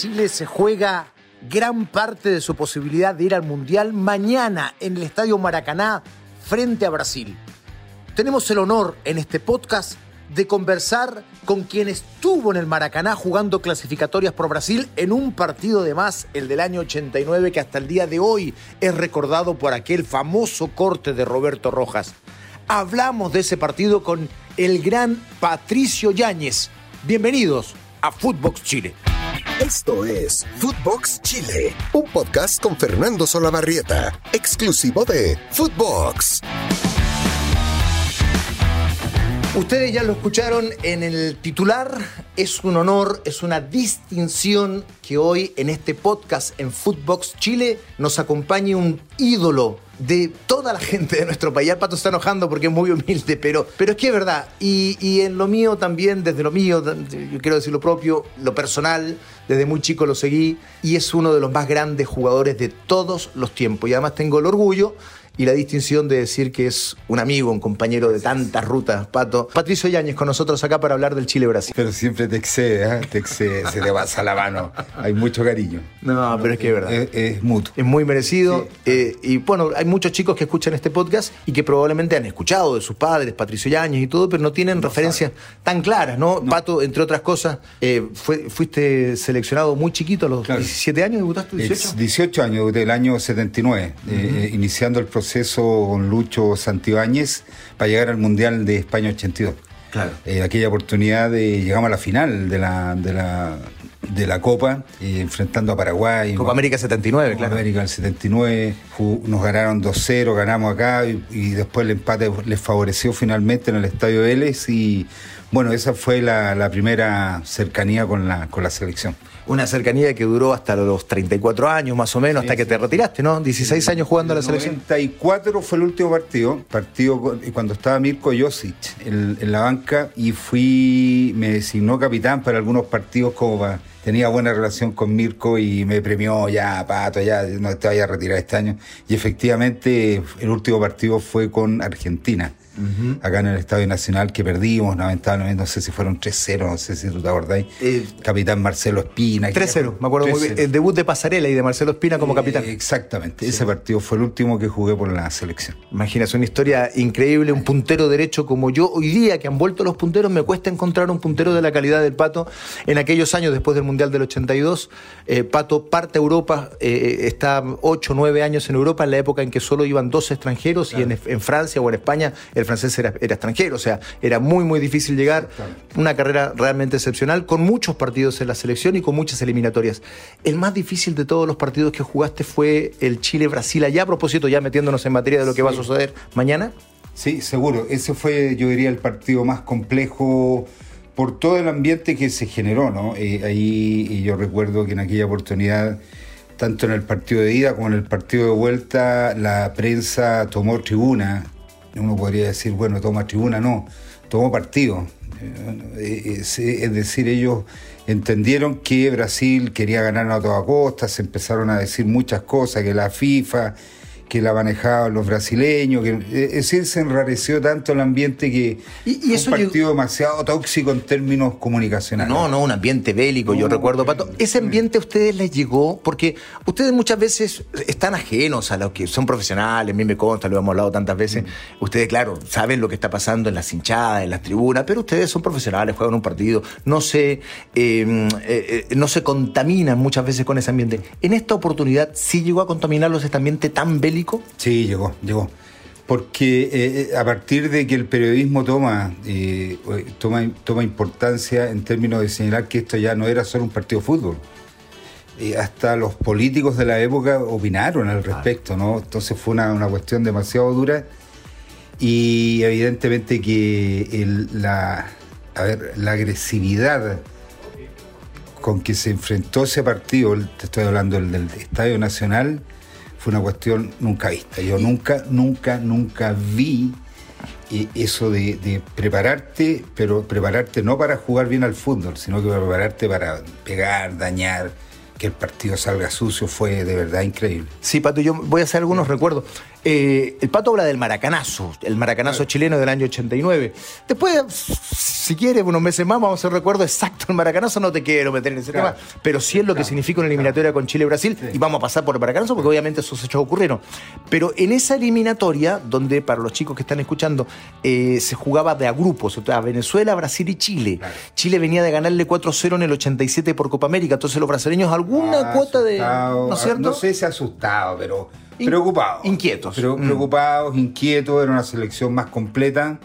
Chile se juega gran parte de su posibilidad de ir al Mundial mañana en el Estadio Maracaná frente a Brasil. Tenemos el honor en este podcast de conversar con quien estuvo en el Maracaná jugando clasificatorias por Brasil en un partido de más, el del año 89, que hasta el día de hoy es recordado por aquel famoso corte de Roberto Rojas. Hablamos de ese partido con el gran Patricio Yáñez. Bienvenidos a Footbox Chile. Esto es Footbox Chile, un podcast con Fernando Solabarrieta, exclusivo de Footbox. Ustedes ya lo escucharon en el titular. Es un honor, es una distinción que hoy en este podcast en Footbox Chile nos acompañe un ídolo de toda la gente de nuestro país. El pato está enojando porque es muy humilde, pero, pero es que es verdad. Y, y en lo mío también, desde lo mío, yo quiero decir lo propio, lo personal, desde muy chico lo seguí y es uno de los más grandes jugadores de todos los tiempos. Y además tengo el orgullo y la distinción de decir que es un amigo, un compañero de tantas rutas, Pato. Patricio Yáñez con nosotros acá para hablar del Chile-Brasil. Pero siempre te excede, ¿eh? te excede, se te pasa la mano. Hay mucho cariño. No, pero es que es verdad. Es, es mutuo. Es muy merecido. Sí. Eh, y bueno, hay muchos chicos que escuchan este podcast y que probablemente han escuchado de sus padres, Patricio Yáñez y todo, pero no tienen no referencias sabe. tan claras, ¿no? no? Pato, entre otras cosas, eh, fue, fuiste seleccionado muy chiquito, a los claro. 17 años, ¿debutaste? 18? 18 años, del año 79, uh -huh. iniciando el proceso con Lucho Santibáñez para llegar al Mundial de España 82. Claro. Eh, aquella oportunidad de llegamos a la final de la, de la, de la Copa, eh, enfrentando a Paraguay. Copa América 79, Copa claro. América del 79, nos ganaron 2-0, ganamos acá y, y, después el empate les favoreció finalmente en el Estadio Vélez y bueno, esa fue la, la primera cercanía con la, con la selección una cercanía que duró hasta los 34 años más o menos, sí, hasta que te retiraste, ¿no? 16 años jugando a la selección. 94 fue el último partido, partido cuando estaba Mirko Josic en, en, la banca y fui, me designó capitán para algunos partidos como para, tenía buena relación con Mirko y me premió ya, Pato, ya no te vayas a retirar este año. Y efectivamente el último partido fue con Argentina. Uh -huh. acá en el Estadio Nacional que perdimos, lamentablemente, no sé si fueron 3-0, no sé si tú te acordáis. Eh, capitán Marcelo Espina. 3-0, me acuerdo muy bien. El debut de Pasarela y de Marcelo Espina como eh, capitán. Exactamente, sí. ese partido fue el último que jugué por la selección. Imagínate, una historia increíble, un puntero derecho como yo. Hoy día que han vuelto los punteros, me cuesta encontrar un puntero de la calidad del Pato. En aquellos años, después del Mundial del 82, eh, Pato parte a Europa, eh, está 8 o 9 años en Europa, en la época en que solo iban dos extranjeros claro. y en, en Francia o en España el francés era, era, extranjero, o sea, era muy, muy difícil llegar. Una carrera realmente excepcional, con muchos partidos en la selección y con muchas eliminatorias. El más difícil de todos los partidos que jugaste fue el Chile-Brasil allá, a propósito, ya metiéndonos en materia de lo que sí. va a suceder mañana. Sí, seguro. Ese fue, yo diría, el partido más complejo por todo el ambiente que se generó, ¿no? Eh, ahí yo recuerdo que en aquella oportunidad tanto en el partido de ida como en el partido de vuelta, la prensa tomó tribuna uno podría decir, bueno, toma tribuna, no, tomó partido. Es decir, ellos entendieron que Brasil quería ganar a toda costa, se empezaron a decir muchas cosas, que la FIFA, que la manejaban los brasileños, que, es decir, se enrareció tanto el ambiente que y, y eso un partido llegó... demasiado tóxico en términos comunicacionales. No, no, un ambiente bélico, no, yo recuerdo, Pato. Ese ambiente a ustedes les llegó porque ustedes muchas veces están ajenos a lo que son profesionales, a mí me consta, lo hemos hablado tantas veces. Mm. Ustedes, claro, saben lo que está pasando en las hinchadas, en las tribunas, pero ustedes son profesionales, juegan un partido, no se, eh, eh, no se contaminan muchas veces con ese ambiente. En esta oportunidad sí llegó a contaminarlos este ambiente tan bélico Sí, llegó, llegó. Porque eh, a partir de que el periodismo toma, eh, toma, toma importancia en términos de señalar que esto ya no era solo un partido de fútbol. Eh, hasta los políticos de la época opinaron al respecto, ¿no? Entonces fue una, una cuestión demasiado dura y evidentemente que el, la, a ver, la agresividad con que se enfrentó ese partido, te estoy hablando del, del Estadio Nacional, fue una cuestión nunca vista. Yo nunca, nunca, nunca vi eh, eso de, de, prepararte, pero prepararte no para jugar bien al fútbol, sino que prepararte para pegar, dañar. Que el partido salga sucio fue de verdad increíble. Sí, Pato, yo voy a hacer algunos recuerdos. Eh, el Pato habla del maracanazo, el maracanazo chileno del año 89. Después, si quieres, unos meses más vamos a hacer recuerdo exacto del maracanazo, no te quiero meter en ese tema, pero sí es lo que significa una eliminatoria con Chile y Brasil, y vamos a pasar por el maracanazo porque obviamente esos hechos ocurrieron. Pero en esa eliminatoria, donde para los chicos que están escuchando, eh, se jugaba de a grupos, o sea, Venezuela, Brasil y Chile. Chile venía de ganarle 4-0 en el 87 por Copa América, entonces los brasileños alguna Ah, cuota de... ¿No es cierto? No sé si asustado, pero In- preocupados. inquietos. Pero Mm. Preocupados, inquietos, era una selección más completa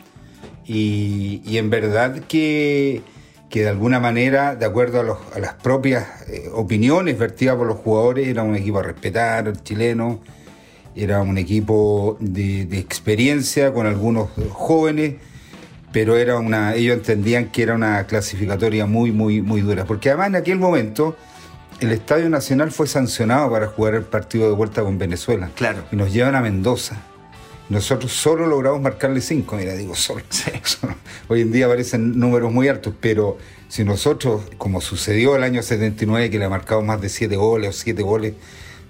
y, y en verdad que, que de alguna manera, de acuerdo a, los- a las propias eh, opiniones vertidas por los jugadores, era un equipo a respetar, el chileno, era un equipo de, de experiencia con algunos jóvenes, pero era una, ellos entendían que era una clasificatoria muy, muy, muy dura, porque además en aquel momento el Estadio Nacional fue sancionado para jugar el partido de vuelta con Venezuela. Claro. Y nos llevan a Mendoza. Nosotros solo logramos marcarle cinco, mira, digo solo. Solo. Hoy en día parecen números muy altos, pero si nosotros, como sucedió el año 79, que le marcamos más de siete goles o siete goles,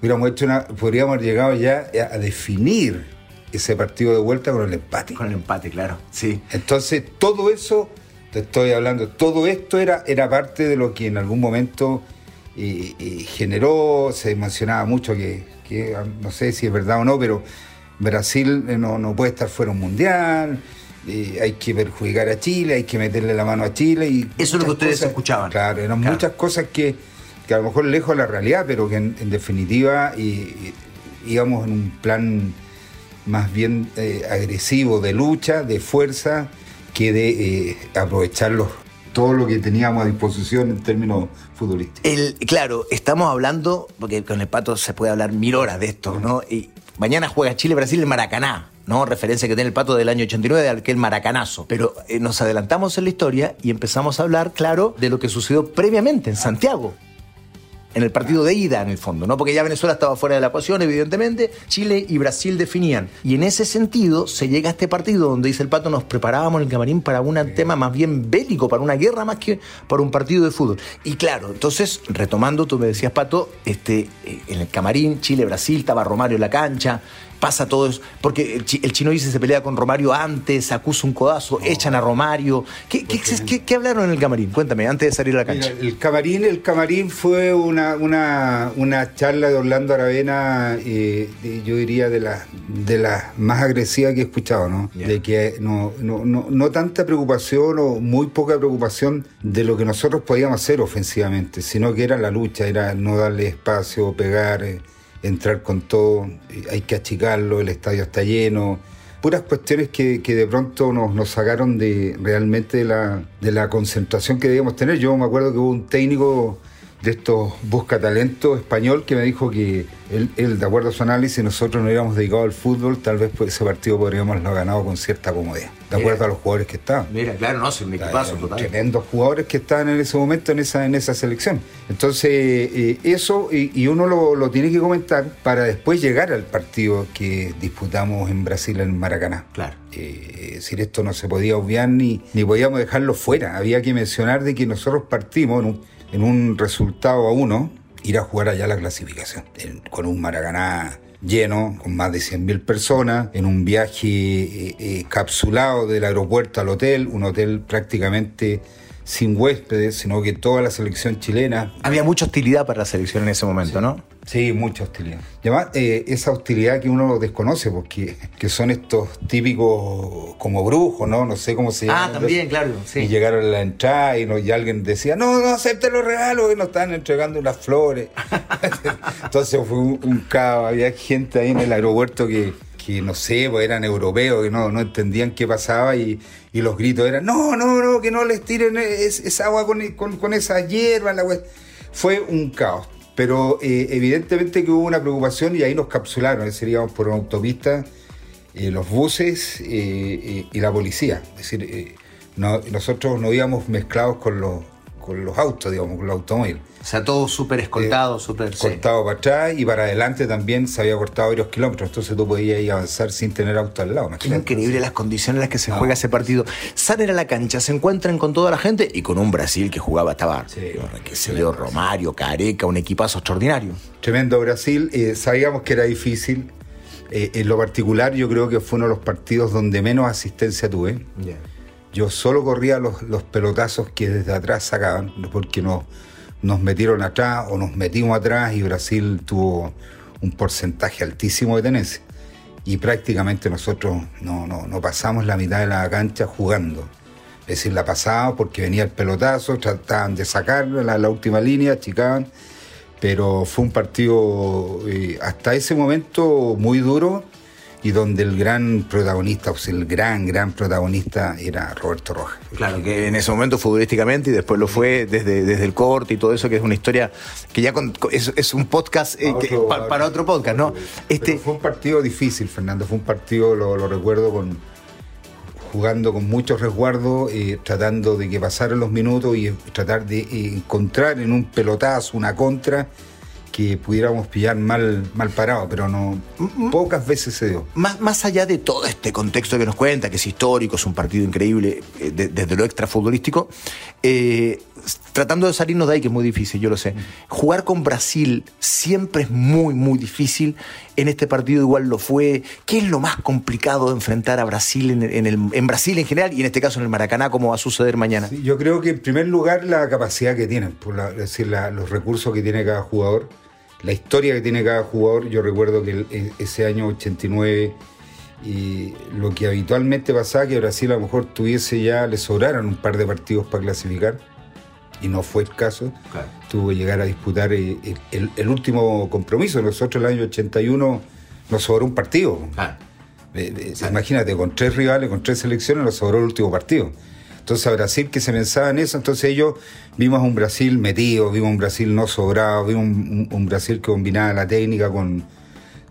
hubiéramos hecho una, podríamos haber llegado ya a definir ese partido de vuelta con el empate. Con el empate, claro. Sí. Entonces, todo eso, te estoy hablando, todo esto era, era parte de lo que en algún momento eh, generó, se mencionaba mucho que, que, no sé si es verdad o no, pero Brasil eh, no, no puede estar fuera un mundial, eh, hay que perjudicar a Chile, hay que meterle la mano a Chile. y Eso es lo que ustedes escuchaban. Claro, eran Claro. muchas cosas que, que a lo mejor lejos de la realidad, pero que en, en definitiva y- y- íbamos en un plan más bien eh, agresivo de lucha, de fuerza, que de eh, aprovechar los- todo lo que teníamos a disposición en términos futbolísticos. Claro, estamos hablando, porque con el pato se puede hablar mil horas de esto, ¿no? Y mañana juega Chile-Brasil en Maracaná, ¿no? Referencia que tiene el pato del año 89 de aquel maracanazo. Pero eh, nos adelantamos en la historia y empezamos a hablar, claro, de lo que sucedió previamente en Santiago. En el partido de ida, en el fondo, ¿no? Porque ya Venezuela estaba fuera de la ecuación, evidentemente. Chile y Brasil definían. Y en ese sentido, se llega a este partido donde dice el pato, nos preparábamos en el camarín para un tema más bien bélico, para una guerra más que para un partido de fútbol. Y claro, entonces, retomando, tú me decías, pato, este, eh, en el camarín, Chile-Brasil, estaba Romario en la cancha, pasa todo eso. Porque el, chi- el chino dice se pelea con Romario antes, acusa un codazo, echan a Romario. ¿Qué, qué, qué- qué hablaron en el camarín? Cuéntame, antes de salir a la cancha. Mira, el camarín, el camarín fue una, una, una charla de Orlando Aravena, eh, de- yo diría de las de las más agresivas que he escuchado, ¿no? De que no, no, no, no tanta preocupación o muy poca preocupación de lo que nosotros podíamos hacer ofensivamente, sino que era la lucha, era no darle espacio, pegar, eh, entrar con todo, eh, hay que achicarlo, el estadio está lleno, puras cuestiones que, que de pronto nos, nos sacaron de realmente de la, de la concentración que debíamos tener. Yo me acuerdo que hubo un técnico de estos busca talento español que me dijo que él, él, de acuerdo a su análisis, nosotros no hubiéramos dedicado al fútbol, tal vez ese partido podríamos haberlo ganado con cierta comodidad, de acuerdo Mira. a los jugadores que estaban. Mira, claro, no, es un equipazo total. Tremendos jugadores que estaban en ese momento en esa, en esa selección. Entonces, eh, eso, y, y uno lo, lo tiene que comentar para después llegar al partido que disputamos en Brasil, en Maracaná. Claro. Eh, es decir, esto no se podía obviar ni, ni podíamos dejarlo fuera. Había que mencionar de que nosotros partimos en un, en un resultado a uno, ir a jugar allá la clasificación, con un Maracaná lleno, con más de 100.000 personas, en un viaje eh, eh, capsulado del aeropuerto al hotel, un hotel prácticamente sin huéspedes, sino que toda la selección chilena Había mucha hostilidad para la selección en ese momento, ¿no? Sí, mucha hostilidad. Y además, eh, esa hostilidad que uno desconoce, porque que son estos típicos como brujos, ¿no? No sé cómo se llaman. Ah, también, claro, sí. Y llegaron a la entrada y, no- y alguien decía, no, no acepte los regalos, que nos están entregando unas flores. Entonces fue un, un caos, había gente ahí en el aeropuerto que, que no sé, pues eran europeos, que no, no entendían qué pasaba y, y los gritos eran, no, no, no, que no les tiren es- esa agua con, con, con esa hierba. La hue-". Fue un caos. Pero eh, evidentemente que hubo una preocupación y ahí nos capsularon, es decir, por una autopista, eh, los buses eh, y la policía. Es decir, no- nosotros no íbamos mezclados con los, con los autos, digamos, con los automóviles. O sea, todo súper escoltado, súper... sí. Cortado para atrás y para adelante también se había cortado varios kilómetros, entonces tú podías ir a avanzar sin tener auto al lado. Increíble las condiciones en las que se No. juega ese partido. Salen a la cancha, se encuentran con toda la gente y con un Brasil que jugaba, estaba, Sí. que se dio Romario, Careca, un equipazo extraordinario. Tremendo Brasil, eh, sabíamos que era difícil. Eh, en lo particular yo creo que fue uno de los partidos donde menos asistencia tuve. Yo solo corría los, los pelotazos que desde atrás sacaban, porque nos, nos metieron atrás o nos metimos atrás y Brasil tuvo un porcentaje altísimo de tenencia. Y prácticamente nosotros no, no, pasamos la mitad de la cancha jugando. Es decir, la pasábamos porque venía el pelotazo, trataban de sacarlo en la, la última línea, achicaban. Pero fue un partido eh, hasta ese momento muy duro y donde el gran protagonista, o sea, el gran, gran protagonista era Roberto Rojas. Claro, que en ese momento futbolísticamente y después lo fue desde, desde el corte y todo eso, que es una historia que ya con- es, es un podcast eh, que- Otro- pa- para otro podcast, ¿no? Pero Este, fue un partido difícil, Fernando. Fue un partido, lo, lo recuerdo, con jugando con mucho resguardo, eh, tratando de que pasaran los minutos y eh, tratar de eh, encontrar en un pelotazo una contra que pudiéramos pillar mal, mal parado, pero no pocas veces se dio. más, más allá de todo este contexto que nos cuenta, que es histórico, es un partido increíble eh, de- desde lo extrafutbolístico, eh, tratando de salirnos de ahí, que es muy difícil, yo lo sé. Jugar con Brasil siempre es muy, muy difícil. En este partido igual lo fue. ¿Qué es lo más complicado de enfrentar a Brasil en, en el- en Brasil en general y en este caso en el Maracaná, como va a suceder mañana? Sí, yo creo que en primer lugar la capacidad que tienen, por la- es decir, la- los recursos que tiene cada jugador, la historia que tiene cada jugador. Yo recuerdo que el- e- ese año 89 y lo que habitualmente pasaba que Brasil a lo mejor tuviese ya, le sobraron un par de partidos para clasificar y no fue el caso. Claro. Tuvo que llegar a disputar eh, el, el- el último compromiso. Nosotros el año 81 nos sobró un partido. Eh, eh, Imagínate, con tres rivales, con tres selecciones, nos sobró el último partido. Entonces a Brasil que se pensaba en eso, entonces ellos vimos un Brasil metido, vimos un Brasil no sobrado, vimos un, Brasil que combinaba la técnica con,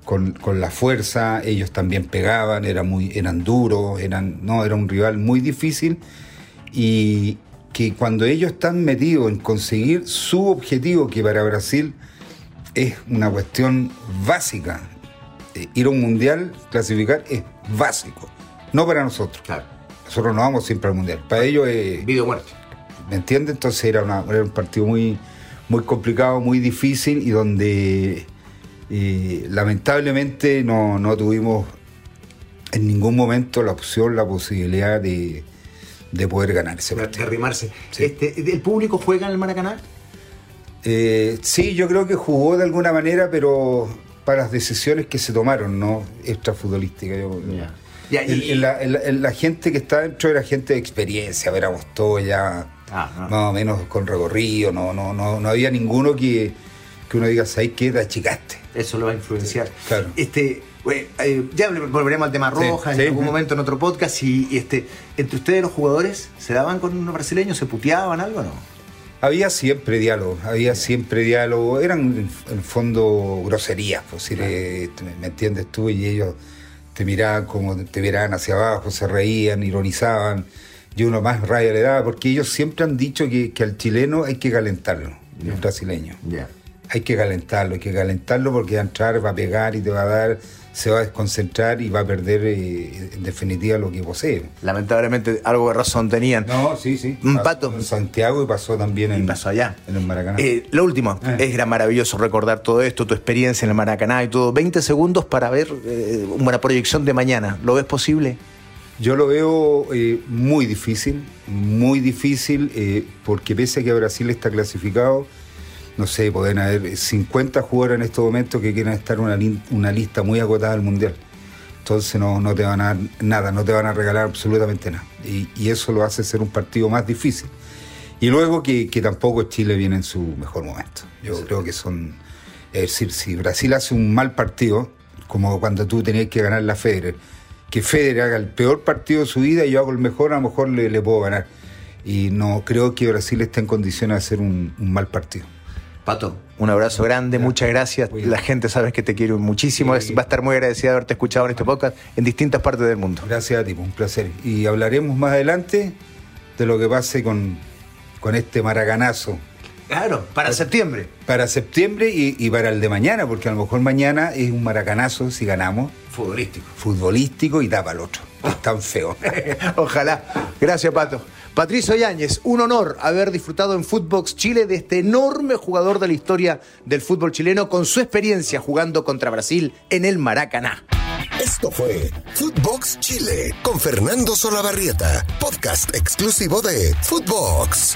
con, la fuerza, ellos también pegaban, eran, muy, eran duros, eran, no, era un rival muy difícil y que cuando ellos están metidos en conseguir su objetivo, que para Brasil es una cuestión básica, eh, ir a un mundial, clasificar, es básico, no para nosotros. Claro. Nosotros no vamos siempre al mundial. Para ellos es. Video muerte. ¿Me entiendes? Entonces era, una- era un partido muy, muy complicado, muy difícil y donde eh, lamentablemente no, no tuvimos en ningún momento la opción, la posibilidad de, de poder ganar ese De partido. arrimarse. Sí. Este, ¿El público juega en el Maracaná? Eh, sí, yo creo que jugó de alguna manera, pero para las decisiones que se tomaron, ¿no? Extrafutbolísticas. yo- Ya, Y- el- la, el- el- la gente que está dentro era gente de experiencia, éramos todos ya Ah, más o menos con recorrido, no, no, no, no había ninguno que, que uno diga, ¿sabes qué? Te achicaste. Eso lo va a influenciar. claro. Este, eh, eh, ya volveremos al tema Sí, roja en sí. algún momento en otro podcast. Y, y, este, entre ustedes los jugadores, ¿se daban con unos brasileños? ¿Se puteaban algo o no? Había siempre diálogo, había siempre diálogo, eran en, fondo groserías, pues, si le- me entiendes tú, y ellos te miraban como te miraban hacia abajo, se reían, ironizaban, y uno más raya le daba, porque ellos siempre han dicho que, que al chileno hay que calentarlo, el brasileño. Hay que calentarlo, hay que calentarlo porque va a entrar, va a pegar y te va a dar, se va a desconcentrar y va a perder eh, en definitiva lo que posee. Lamentablemente algo de razón tenían. No, sí, sí. Un pato. En Santiago y pasó también Y en, pasó allá. en el Maracaná. Eh, lo último, Eh. es era maravilloso recordar todo esto, tu experiencia en el Maracaná y todo. 20 segundos para ver eh, una proyección de mañana. ¿Lo ves posible? Yo lo veo muy difícil, muy difícil, porque pese a que Brasil está clasificado, no sé, pueden haber 50 jugadores en estos momentos que quieren estar en una, lista muy acotada del Mundial. Entonces no, no te van a dar nada, no te van a regalar absolutamente nada. Y, y eso lo hace ser un partido más difícil. Y luego que, que tampoco Chile viene en su mejor momento. Yo creo que son... Es decir, si Brasil hace un mal partido, como cuando tú tenías que ganar la Federer, que Federer haga el peor partido de su vida y yo hago el mejor, a lo mejor le, le puedo ganar. Y no creo que Brasil esté en condiciones de hacer un, un mal partido. Pato, un abrazo grande, muchas gracias. La gente sabe que te quiero muchísimo. Sí. Es- Va a estar muy agradecida de haberte escuchado en este podcast en distintas partes del mundo. Gracias a ti, un placer. Y hablaremos más adelante de lo que pase con, con este maracanazo. Claro, para septiembre. Para septiembre y, y para el de mañana, porque a lo mejor mañana es un maracanazo si ganamos. Futbolístico. Futbolístico y tapa al otro. Es tan feo. Ojalá. Gracias, Pato. Patricio Yáñez, un honor haber disfrutado en Footbox Chile de este enorme jugador de la historia del fútbol chileno con su experiencia jugando contra Brasil en el Maracaná. Esto fue Footbox Chile con Fernando Solabarrieta, podcast exclusivo de Footbox.